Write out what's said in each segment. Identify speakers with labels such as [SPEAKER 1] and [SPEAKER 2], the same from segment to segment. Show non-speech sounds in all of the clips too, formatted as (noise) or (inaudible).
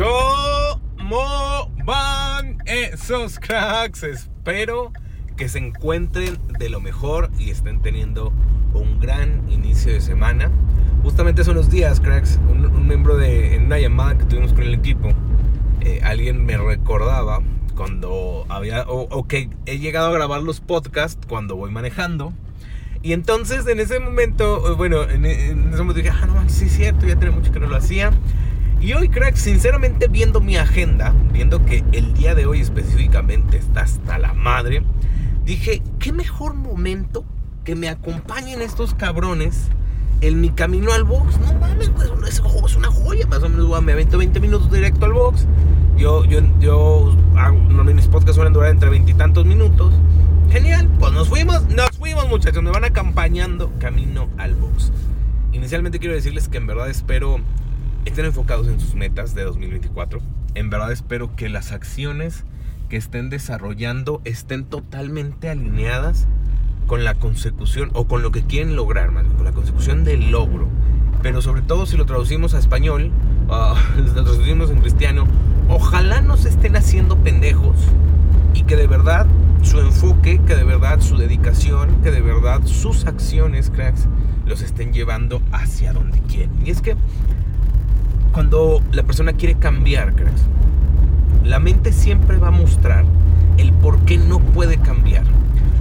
[SPEAKER 1] ¿Cómo van esos cracks? Espero que se encuentren de lo mejor y estén teniendo un gran inicio de semana. Justamente hace unos días, cracks, un, miembro de en una llamada que tuvimos con el equipo, eh, alguien me recordaba cuando había, o, que he llegado a grabar los podcasts cuando voy manejando. Y entonces en ese momento, eh, bueno, en, ese momento dije, ah, no, sí es cierto, ya tiene mucho que no lo hacía. Y hoy, crack, sinceramente viendo mi agenda, viendo que el día de hoy específicamente está hasta la madre, dije, qué mejor momento que me acompañen estos cabrones en mi camino al box. No mames, pues es una joya. Más o menos me avento 20 minutos directo al box. Yo, yo, yo, hago, mis podcasts suelen durar entre 20 y tantos minutos. Genial, pues nos fuimos, nos fuimos muchachos, me van acompañando camino al box. Inicialmente quiero decirles que en verdad espero estén enfocados en sus metas de 2024. En verdad espero que las acciones que estén desarrollando estén totalmente alineadas con la consecución o con lo que quieren lograr, con la consecución del logro. Pero sobre todo si lo traducimos a español, uh, (laughs) lo traducimos en cristiano, ojalá no se estén haciendo pendejos y que de verdad su enfoque, que de verdad su dedicación, que de verdad sus acciones, cracks, los estén llevando hacia donde quieren. Y es que cuando la persona quiere cambiar, cracks, la mente siempre va a mostrar el por qué no puede cambiar.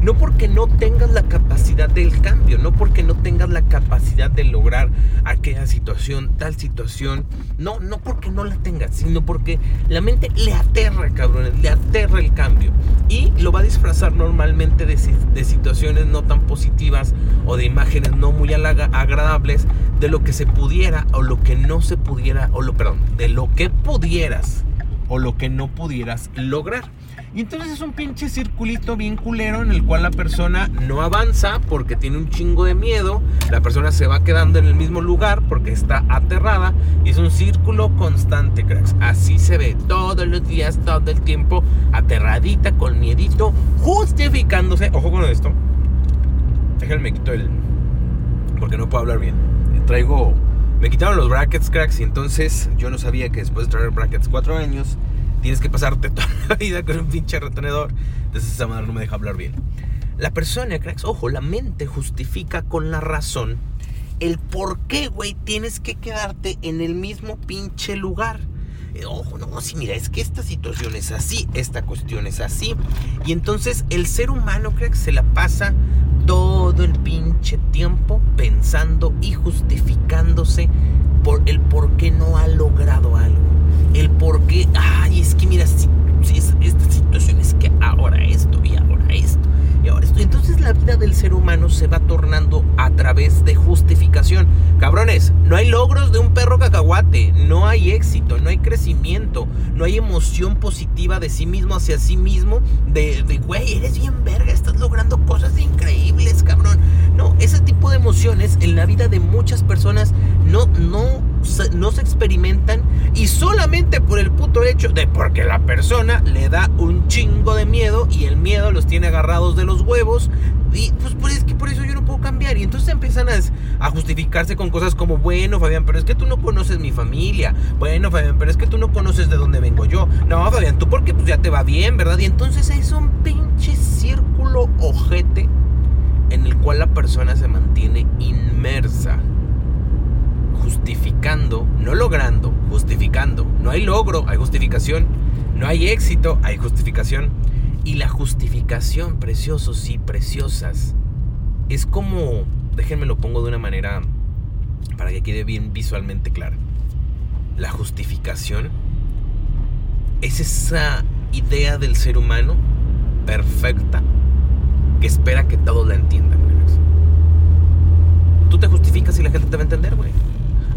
[SPEAKER 1] No porque no tengas la capacidad del cambio, no porque no tengas la capacidad de lograr aquella situación, tal situación. No, no porque no la tengas, sino porque la mente le aterra, cabrones, le aterra el cambio. Y lo va a disfrazar normalmente de, situaciones no tan positivas o de imágenes no muy agradables de lo que se pudiera o lo que no se pudiera, o lo, perdón, de lo que pudieras o lo que no pudieras lograr. Y entonces es un pinche circulito bien culero en el cual la persona no avanza porque tiene un chingo de miedo, la persona se va quedando en el mismo lugar porque está aterrada y es un círculo constante, cracks. Así se ve todos los días, todo el tiempo, aterradita, con miedito, justificándose. Ojo con esto. Déjenme quito el... porque no puedo hablar bien. Traigo me quitaron los brackets, cracks, y entonces yo no sabía que después de traer brackets cuatro años, tienes que pasarte toda (laughs) la vida con un pinche retenedor. Entonces esa manera no me deja hablar bien. La persona, cracks, ojo, la mente justifica con la razón el por qué, güey, tienes que quedarte en el mismo pinche lugar. Eh, ojo, no, sí, mira, es que esta situación es así, esta cuestión es así. Y entonces el ser humano, cracks, se la pasa todo el pinche tiempo pensando y justificándose por el por qué no ha logrado algo. El por qué, ay, es que mira, si, esta situación es que ahora esto y ahora esto y ahora esto. Entonces la vida del ser humano se va tornando a través de justificación. Cabrones, no hay logros de un perro cacahuate, no hay éxito, no hay crecimiento, no hay emoción positiva de sí mismo hacia sí mismo, de güey, eres bien verga, estás logrando cosas increíbles, cabrón. No, ese tipo de emociones en la vida de muchas personas no, no, no se experimentan y solamente por el puto hecho de porque la persona le da un chingo de miedo y el miedo los tiene agarrados de los huevos y pues, pues es por eso yo no puedo cambiar. Y entonces empiezan a, justificarse con cosas como bueno Fabián pero es que tú no conoces mi familia. Bueno Fabián pero es que tú no conoces de dónde vengo yo. No Fabián tú porque pues ya te va bien verdad y entonces es un pinche círculo ojete en el cual la persona se mantiene inmersa justificando, no logrando, justificando. No hay logro, hay justificación. No hay éxito, hay justificación. Y la justificación, preciosos y preciosas, es como, déjenme lo pongo de una manera para que quede bien visualmente clara. La justificación es esa idea del ser humano perfecta que espera que todos la entiendan. Tú te justificas y la gente te va a entender, güey.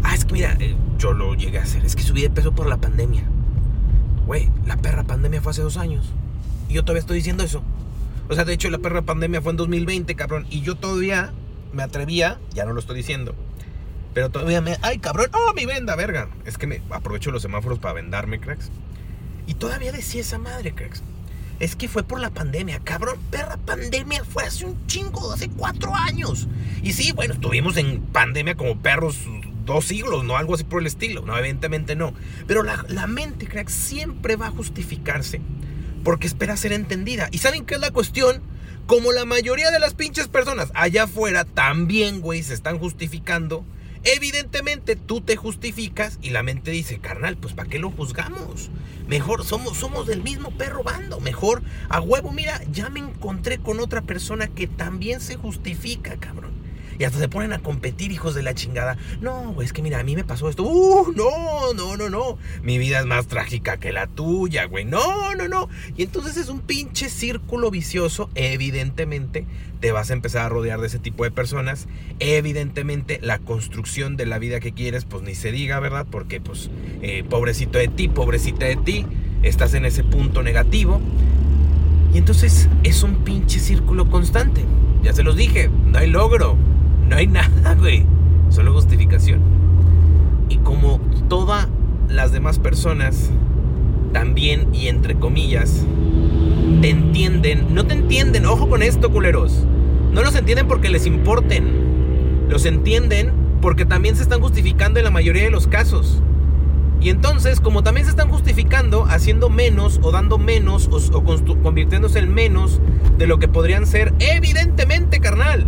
[SPEAKER 1] Ah, es que mira, eh, yo lo llegué a hacer. Es que subí de peso por la pandemia. Güey, la perra pandemia fue hace dos años. Y yo todavía estoy diciendo eso. O sea, de hecho, la perra pandemia fue en 2020, cabrón. Y yo todavía me atrevía, ya no lo estoy diciendo. Pero todavía me. ¡Ay, cabrón! ¡Oh, mi venda, verga! Es que me aprovecho los semáforos para vendarme, cracks. Y todavía decía esa madre, cracks. Es que fue por la pandemia, cabrón. Perra pandemia fue hace un chingo, hace cuatro años. Y sí, bueno, estuvimos en pandemia como perros dos siglos, ¿no? Algo así por el estilo. No, evidentemente no. Pero la, la mente, cracks, siempre va a justificarse porque espera ser entendida. ¿Y saben qué es la cuestión? Como la mayoría de las pinches personas allá afuera también, güey, se están justificando. Evidentemente tú te justificas y la mente dice, carnal, pues ¿para qué lo juzgamos? Mejor somos, somos del mismo perro bando. Mejor a huevo, mira, ya me encontré con otra persona que también se justifica, cabrón. Y hasta se ponen a competir, hijos de la chingada. No, güey, es que mira, a mí me pasó esto. Uh, no, no, no, no. Mi vida es más trágica que la tuya, güey. No, no, no. Y entonces es un pinche círculo vicioso. Evidentemente, te vas a empezar a rodear de ese tipo de personas. Evidentemente, la construcción de la vida que quieres, pues ni se diga, ¿verdad? Porque, pues, eh, pobrecito de ti, pobrecita de ti, estás en ese punto negativo. Y entonces es un pinche círculo constante. Ya se los dije, no hay logro, no hay (laughs) nada, güey. Solo justificación. Y como todas las demás personas, también y entre comillas, te entienden. No te entienden, ojo con esto, culeros. No los entienden porque les importen. Los entienden porque también se están justificando en la mayoría de los casos. Y entonces, como también se están justificando, haciendo menos o dando menos o, convirtiéndose en menos de lo que podrían ser, evidentemente, carnal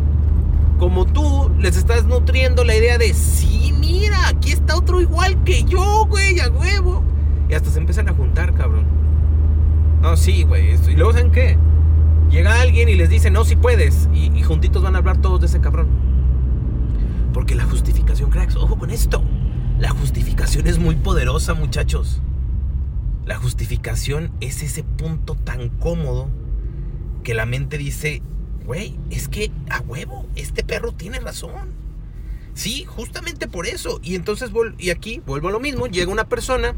[SPEAKER 1] como tú les estás nutriendo la idea de, sí, mira, aquí está otro igual que yo, güey, a huevo. Y hasta se empiezan a juntar, cabrón. No, sí, güey. Y luego, ¿saben qué? Llega alguien y les dice, no, si puedes. Y, y, juntitos van a hablar todos de ese cabrón. Porque la justificación, cracks, ojo con esto. La justificación es muy poderosa, muchachos. La justificación es ese punto tan cómodo que la mente dice, güey, es que a huevo, este perro tiene razón. Sí, justamente por eso. Y entonces, y aquí vuelvo a lo mismo, llega una persona,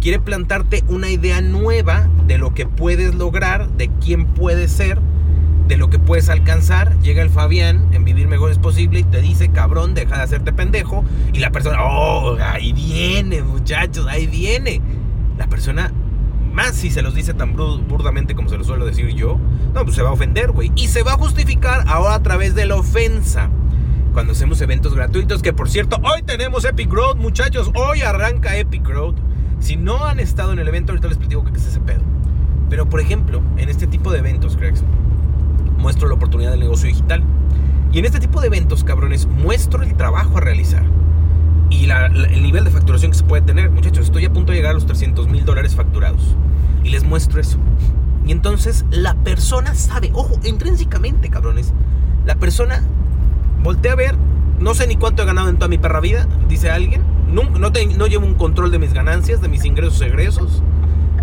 [SPEAKER 1] quiere plantarte una idea nueva de lo que puedes lograr, de quién puedes ser, de lo que puedes alcanzar. Llega el Fabián en Vivir Mejor es Posible y te dice, cabrón, deja de hacerte pendejo. Y la persona, oh, ahí viene, muchachos, ahí viene. La persona más si se los dice tan burdamente como se lo suelo decir yo, no, pues se va a ofender, güey. Y se va a justificar ahora a través de la ofensa. Cuando hacemos eventos gratuitos, que por cierto, hoy tenemos Epic Road, muchachos. Hoy arranca Epic Road. Si no han estado en el evento, ahorita les platico qué es ese pedo. Pero por ejemplo, en este tipo de eventos, cracks, muestro la oportunidad del negocio digital. Y en este tipo de eventos, cabrones, muestro el trabajo a realizar y el nivel de facturación que se puede tener. Muchachos, estoy a punto de llegar a los 300 mil dólares facturados. Y les muestro eso. Y entonces la persona sabe, ojo, intrínsecamente, cabrones. La persona voltea a ver, no sé ni cuánto he ganado en toda mi perra vida, dice alguien. No, no, no llevo un control de mis ganancias, de mis ingresos egresos.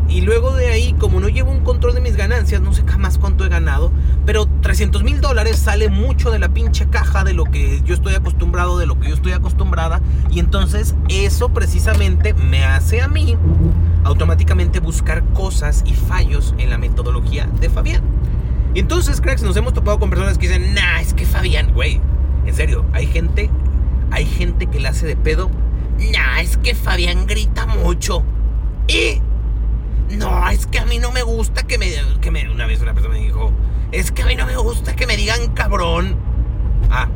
[SPEAKER 1] Y luego de ahí, como no llevo un control de mis ganancias, no sé jamás cuánto he ganado, pero 300 mil dólares sale mucho de la pinche caja de lo que yo estoy acostumbrado, de lo que yo estoy acostumbrada. Y entonces eso precisamente me hace a mí automáticamente buscar cosas y fallos en la metodología de Fabián. Y entonces, cracks, nos hemos topado con personas que dicen, nah, es que Fabián, güey, en serio, hay gente, hay gente que le hace de pedo, nah, es que Fabián grita mucho. Y no, es que a mí no me gusta que me, que me. Una vez una persona me dijo: Es que a mí no me gusta que me digan cabrón. Ah,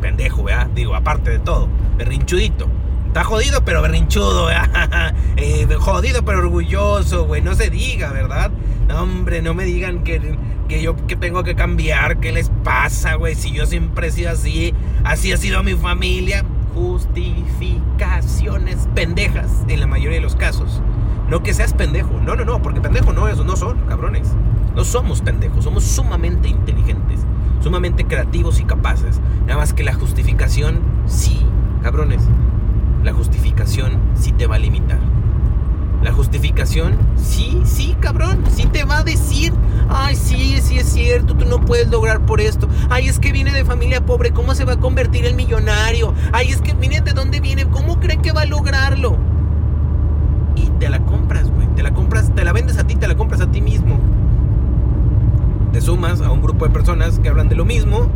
[SPEAKER 1] pendejo, ¿verdad? Digo, aparte de todo, berrinchudito. Está jodido, pero berrinchudo, ¿verdad? (laughs) Eh, jodido, pero orgulloso, güey. No se diga, ¿verdad? Hombre, no me digan que, que yo que tengo que cambiar. ¿Qué les pasa, güey? Si yo siempre he sido así, así ha sido mi familia. Justificaciones pendejas en la mayoría de los casos. No que seas pendejo. No, no, no, porque pendejo no, eso no son, cabrones. No somos pendejos, somos sumamente inteligentes, sumamente creativos y capaces. Nada más que la justificación, sí, cabrones. La justificación sí te va a limitar. La justificación, sí, sí, cabrón, sí te va a decir, ay, sí, sí es cierto, tú no puedes lograr por esto. Ay, es que viene de familia pobre, ¿cómo se va a convertir en millonario? Ay, es que viene de dónde viene, ¿cómo cree que va a lograrlo? y te la compras, güey. Te la compras sumas a un grupo de personas que hablan de lo mismo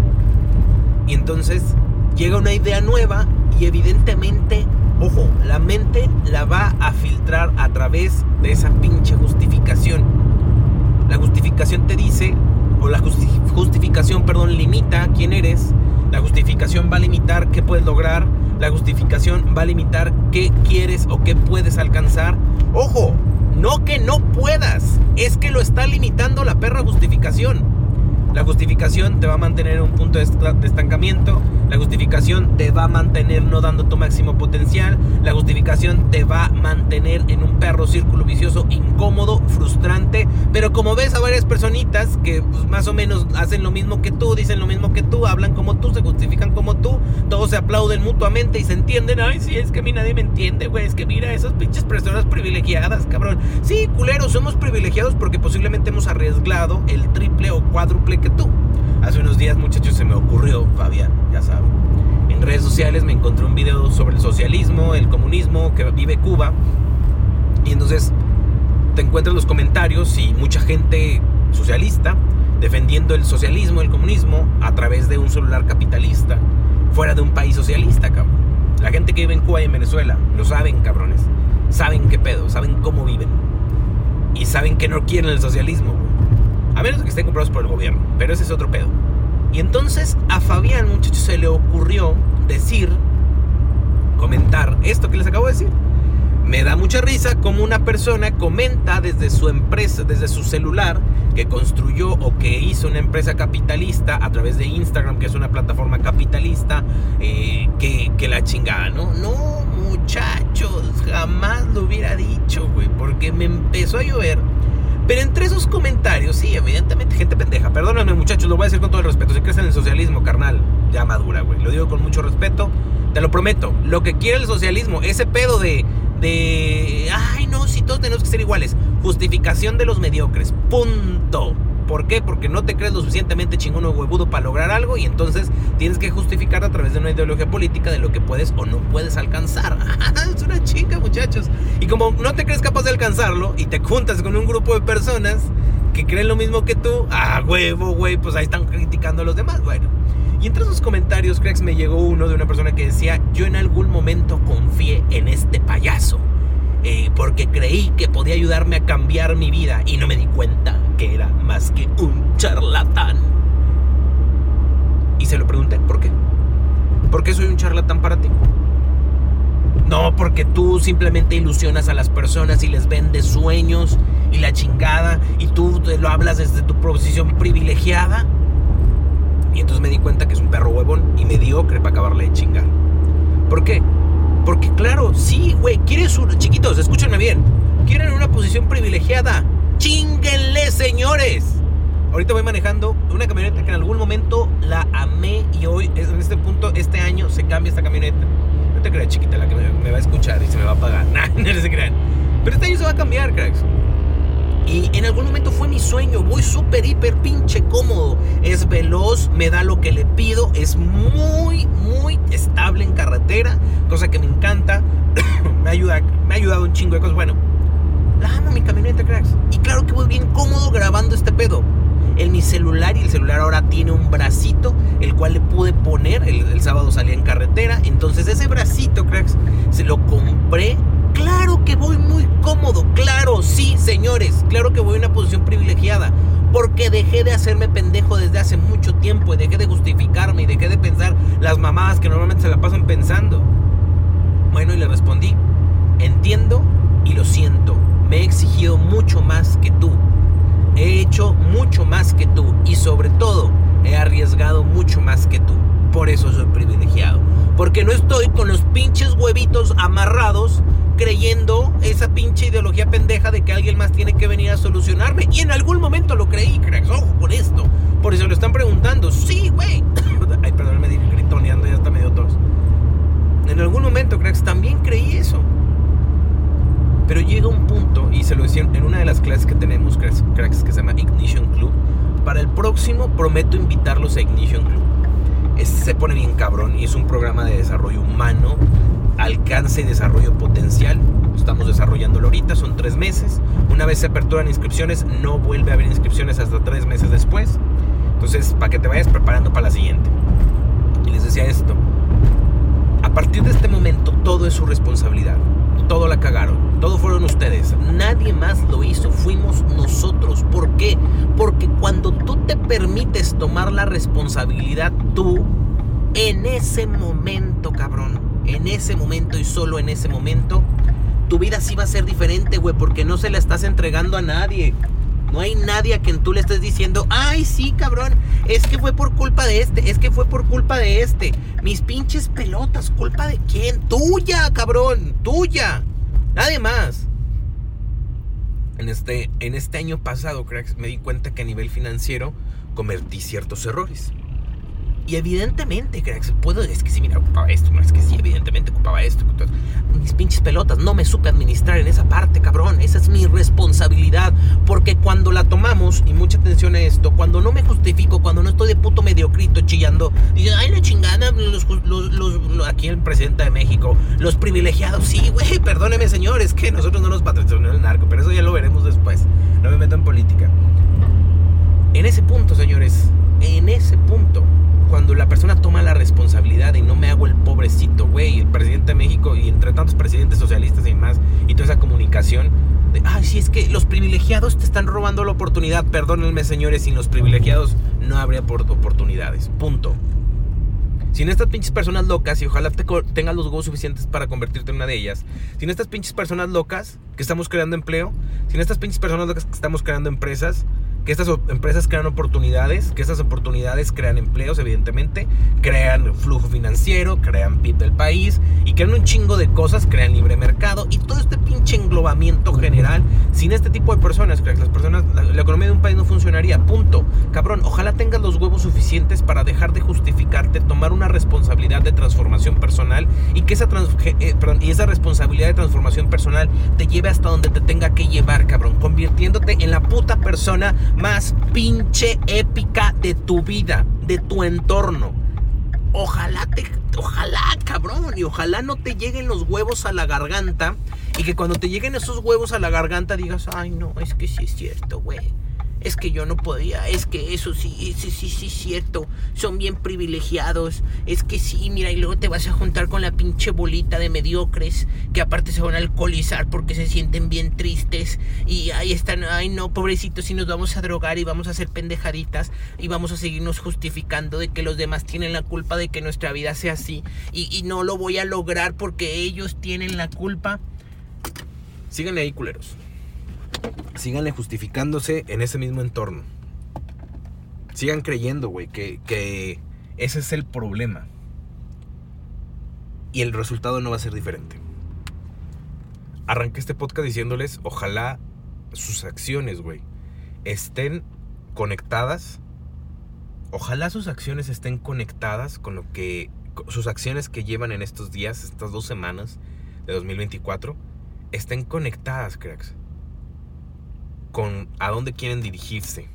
[SPEAKER 1] y entonces llega una idea nueva y evidentemente, ojo, la mente la va a filtrar a través de esa pinche justificación. La justificación te dice, o la justificación, perdón, limita quién eres. La justificación va a limitar qué puedes lograr. La justificación va a limitar qué quieres o qué puedes alcanzar. Ojo, no que no puedas, es que lo está limitando la perra justificación. La justificación te va a mantener en un punto de estancamiento. La justificación te va a mantener no dando tu máximo potencial. La justificación te va a mantener en un perro círculo vicioso, incómodo, frustrante. Pero como ves a varias personitas que pues, más o menos hacen lo mismo que tú, dicen lo mismo que tú, hablan como tú, se justifican como tú, todos se aplauden mutuamente y se entienden. Ay, sí, es que a mí nadie me entiende, güey. Es que mira, esas pinches personas privilegiadas, cabrón. Sí, culeros, somos privilegiados porque posiblemente hemos arriesgado el triple o cuádruple que tú. Hace unos días, muchachos, se me ocurrió, Fabián, ya saben. En redes sociales me encontré un video sobre el socialismo, el comunismo que vive Cuba. Y entonces te encuentras los comentarios y mucha gente socialista defendiendo el socialismo, el comunismo a través de un celular capitalista fuera de un país socialista, cabrón. La gente que vive en Cuba y en Venezuela lo saben, cabrones. Saben qué pedo, saben cómo viven. Y saben que no quieren el socialismo. A menos que estén comprados por el gobierno, pero ese es otro pedo. Y entonces a Fabián, muchachos, se le ocurrió decir, comentar esto que les acabo de decir. Me da mucha risa como una persona comenta desde su empresa, desde su celular, que construyó o que hizo una empresa capitalista a través de Instagram, que es una plataforma capitalista, eh, que, que, la chingada, ¿no? No, muchachos, jamás lo hubiera dicho, güey, porque me empezó a llover pero entre esos comentarios, sí, evidentemente gente pendeja. Perdóname muchachos, lo voy a decir con todo el respeto. Si crees en el socialismo, carnal, ya madura, güey. Lo digo con mucho respeto. Te lo prometo. Lo que quiere el socialismo, ese pedo de... De... Ay, no, si todos tenemos que ser iguales. Justificación de los mediocres. Punto. ¿Por qué? Porque no te crees lo suficientemente chingón o huevudo para lograr algo y entonces tienes que justificar a través de una ideología política de lo que puedes o no puedes alcanzar. (laughs) es una chinga, muchachos. Y como no te crees capaz de alcanzarlo y te juntas con un grupo de personas que creen lo mismo que tú, ah, huevo, güey, pues ahí están criticando a los demás. Bueno. Y entre esos comentarios, cracks, me llegó uno de una persona que decía, yo en algún momento confié en este payaso. Eh, porque creí que podía ayudarme a cambiar mi vida y no me di cuenta era más que un charlatán. Y se lo pregunté, ¿por qué? ¿Por qué soy un charlatán para ti? No, porque tú simplemente ilusionas a las personas y les vendes sueños y la chingada y tú lo hablas desde tu posición privilegiada. Y entonces me di cuenta que es un perro huevón y mediocre para acabarle de chingar. ¿Por qué? Porque claro, sí, güey, quieres un... Chiquitos, escúchenme bien. Quieren una posición privilegiada. ¡Chinguenle, señores! Ahorita voy manejando una camioneta que en algún momento la amé y hoy, en este punto, este año, se cambia esta camioneta. No te creas, chiquita, la que me, va a escuchar y se me va a pagar. (laughs) Nah, no se crean. Pero este año se va a cambiar, cracks. Y en algún momento fue mi sueño. Voy súper, hiper, pinche cómodo. Es veloz, me da lo que le pido. Es muy, muy estable en carretera. Cosa que me encanta. (coughs) me, ayuda, me ha ayudado un chingo de cosas. Bueno, la amo mi camioneta, cracks. Y claro que voy bien cómodo grabando este pedo. En mi celular y el celular ahora tiene un bracito el cual le pude poner. El, el sábado salía en carretera. Entonces ese bracito, cracks, se lo compré Claro que voy muy cómodo, claro, sí, señores, claro que voy en una posición privilegiada, porque dejé de hacerme pendejo desde hace mucho tiempo y dejé de justificarme y dejé de pensar las mamadas que normalmente se la pasan pensando. Bueno, y le respondí, entiendo y lo siento, me he exigido mucho más que tú, he hecho mucho más que tú y sobre todo he arriesgado mucho más que tú, por eso soy privilegiado, porque no estoy con los pinches huevitos amarrados creyendo esa pinche ideología pendeja de que alguien más tiene que venir a solucionarme. Y en algún momento lo creí, cracks. Ojo con esto. Por eso lo están preguntando. Sí, güey. (coughs) Ay, perdón, me gritoneando, ya está medio tos. En algún momento, cracks, también creí eso. Pero llega un punto, se lo decía en una de las clases que tenemos, cracks que se llama Ignition Club. Para el próximo prometo invitarlos a Ignition Club. Este se pone bien cabrón y es un programa de desarrollo humano alcance y desarrollo potencial Estamos desarrollándolo ahorita, son tres meses. Una vez se aperturan inscripciones, no vuelve a haber inscripciones hasta tres meses después. Entonces, para que te vayas preparando para la siguiente. Y les decía esto. A partir de este momento, todo es su responsabilidad. Todo la cagaron. Todo fueron ustedes. Nadie permites tomar la responsabilidad tú, en ese momento, cabrón, en ese momento y solo en ese momento, tu vida sí va a ser diferente, güey, porque no se la estás entregando a nadie. No hay nadie a quien tú le estés diciendo, ay, sí, cabrón, es que fue por culpa de este, es que fue por culpa de este. Mis pinches pelotas, ¿culpa de quién? Tuya, cabrón, tuya. Nadie más. En este, en este año pasado, cracks, me di cuenta que a nivel financiero cometí ciertos errores. Y evidentemente, cracks, puedo, es que sí, mira, ocupaba esto, no es que sí, evidentemente ocupaba esto. Mis pinches pelotas, no me supe administrar en esa parte, cabrón. Esa es mi responsabilidad. Porque cuando la tomamos, y mucha atención a esto, cuando no me justifico, cuando no estoy de puto mediocrito chillando, dicen, ay, la chingada, los, los, aquí el presidente de México, los privilegiados, sí, güey, perdóneme, señor, es que nosotros no nos patrocinó el narco, pero eso ya lo veremos después. No me meto en política. En ese punto, señores, en ese punto cuando la persona toma la responsabilidad y no me hago el pobrecito, güey, el presidente de México y entre tantos presidentes socialistas y más, y toda esa comunicación, de, ay, sí, es que los privilegiados te están robando la oportunidad, perdónenme señores, sin los privilegiados no habría oportunidades, punto. Sin estas pinches personas locas, y ojalá te tengas los huevos suficientes para convertirte en una de ellas, sin estas pinches personas locas que estamos creando empleo, sin estas pinches personas locas que estamos creando empresas, que estas empresas crean oportunidades, que estas oportunidades crean empleos, evidentemente, crean flujo financiero, crean PIB del país y crean un chingo de cosas, crean libre mercado y todo este pinche englobamiento general. Sin este tipo de personas, las personas, la, economía de un país no funcionaría, punto. Cabrón, ojalá tengas los huevos suficientes para dejar de justificarte, tomar una responsabilidad de transformación personal y que esa, eh, y esa responsabilidad de transformación personal te lleve hasta donde te tenga que llevar, cabrón, convirtiéndote en la puta persona más pinche épica de tu vida, de tu entorno. Ojalá te, ojalá, cabrón, y ojalá no te lleguen los huevos a la garganta y que cuando te lleguen esos huevos a la garganta digas, ay no, es que sí es cierto, güey es que yo no podía, es que eso sí, sí, sí, sí, cierto, son bien privilegiados, es que sí, mira, y luego te vas a juntar con la pinche bolita de mediocres, que aparte se van a alcoholizar porque se sienten bien tristes, y ahí están, ay no, pobrecitos, si nos vamos a drogar y vamos a hacer pendejaditas, y vamos a seguirnos justificando de que los demás tienen la culpa de que nuestra vida sea así, y, y no lo voy a lograr porque ellos tienen la culpa. Síganle ahí, culeros síganle justificándose en ese mismo entorno. Sigan creyendo, güey, que, ese es el problema. Y el resultado no va a ser diferente. Arranqué este podcast diciéndoles, ojalá sus acciones, güey, estén conectadas. Ojalá sus acciones estén conectadas con lo que... Sus acciones que llevan en estos días, estas dos semanas de 2024, estén conectadas, cracks con a dónde quieren dirigirse.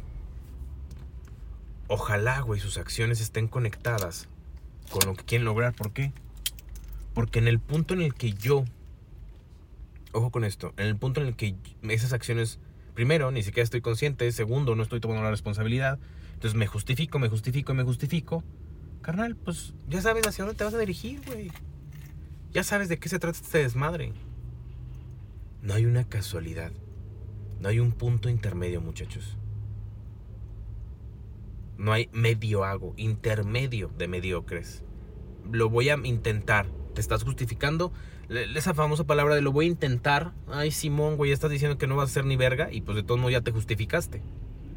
[SPEAKER 1] Ojalá, güey, sus acciones estén conectadas con lo que quieren lograr. ¿Por qué? Porque en el punto en el que yo, ojo con esto, en el punto en el que esas acciones, primero, ni siquiera estoy consciente, segundo, no estoy tomando la responsabilidad, entonces me justifico, me justifico, me justifico, carnal, pues ya sabes hacia dónde te vas a dirigir, güey. Ya sabes de qué se trata este desmadre. No hay una casualidad. No hay un punto intermedio, muchachos. No hay medio hago, intermedio de mediocres. Lo voy a intentar. ¿Te estás justificando? Esa famosa palabra de lo voy a intentar. Ay, Simón, güey, estás diciendo que no vas a ser ni verga y pues de todos modos ya te justificaste.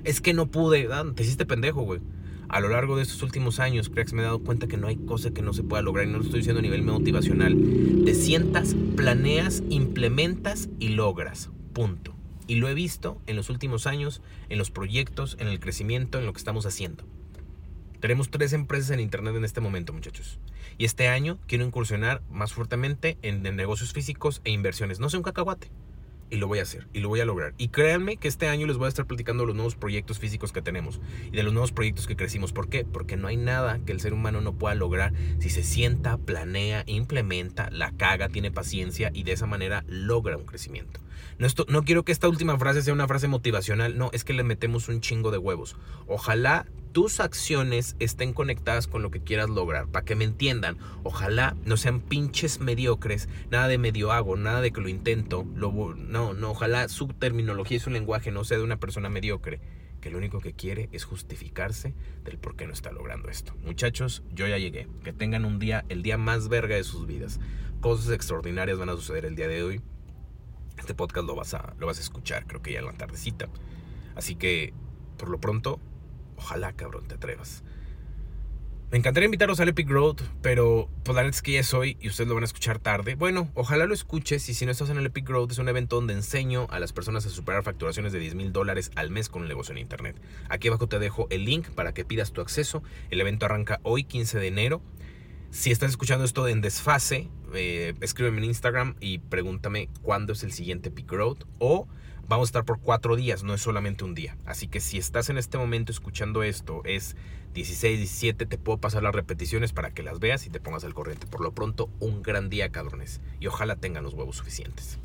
[SPEAKER 1] Es que no pude. Ah, te hiciste pendejo, güey. A lo largo de estos últimos años, cracks, me he dado cuenta que no hay cosa que no se pueda lograr y no lo estoy diciendo a nivel motivacional. Te sientas, planeas, implementas y logras. Punto. Y lo he visto en los últimos años, en los proyectos, en el crecimiento, en lo que estamos haciendo. Tenemos tres empresas en Internet en este momento, muchachos. Y este año quiero incursionar más fuertemente en, negocios físicos e inversiones. No sé un cacahuate. Y lo voy a hacer y lo voy a lograr. Y créanme que este año les voy a estar platicando de los nuevos proyectos físicos que tenemos y de los nuevos proyectos que crecimos. ¿Por qué? Porque no hay nada que el ser humano no pueda lograr si se sienta, planea, implementa, la caga, tiene paciencia y de esa manera logra un crecimiento. No, esto, no quiero que esta última frase sea una frase motivacional, no, es que le metemos un chingo de huevos. Ojalá tus acciones estén conectadas con lo que quieras lograr, para que me entiendan. Ojalá no sean pinches mediocres, nada de medio hago, nada de que lo intento. Lo, no, no, ojalá su terminología y su lenguaje no sea de una persona mediocre, que lo único que quiere es justificarse del por qué no está logrando esto. Muchachos, yo ya llegué. Que tengan un día, el día más verga de sus vidas. Cosas extraordinarias van a suceder el día de hoy. Este podcast lo vas a, lo vas a escuchar, creo que ya en la tardecita. Así que, por lo pronto, Ojalá, cabrón, te atrevas. Me encantaría invitarlos al Epic Road, pero pues la es que ya es hoy y ustedes lo van a escuchar tarde. Bueno, ojalá lo escuches y si no estás en el Epic Road es un evento donde enseño a las personas a superar facturaciones de 10 mil dólares al mes con un negocio en Internet. Aquí abajo te dejo el link para que pidas tu acceso. El evento arranca hoy 15 de enero. Si estás escuchando esto en desfase, eh, escríbeme en Instagram y pregúntame cuándo es el siguiente Epic Road o vamos a estar por cuatro días, no es solamente un día. Así que si estás en este momento escuchando esto, es 16, 17, te puedo pasar las repeticiones para que las veas y te pongas al corriente. Por lo pronto, un gran día, cabrones. Y ojalá tengan los huevos suficientes.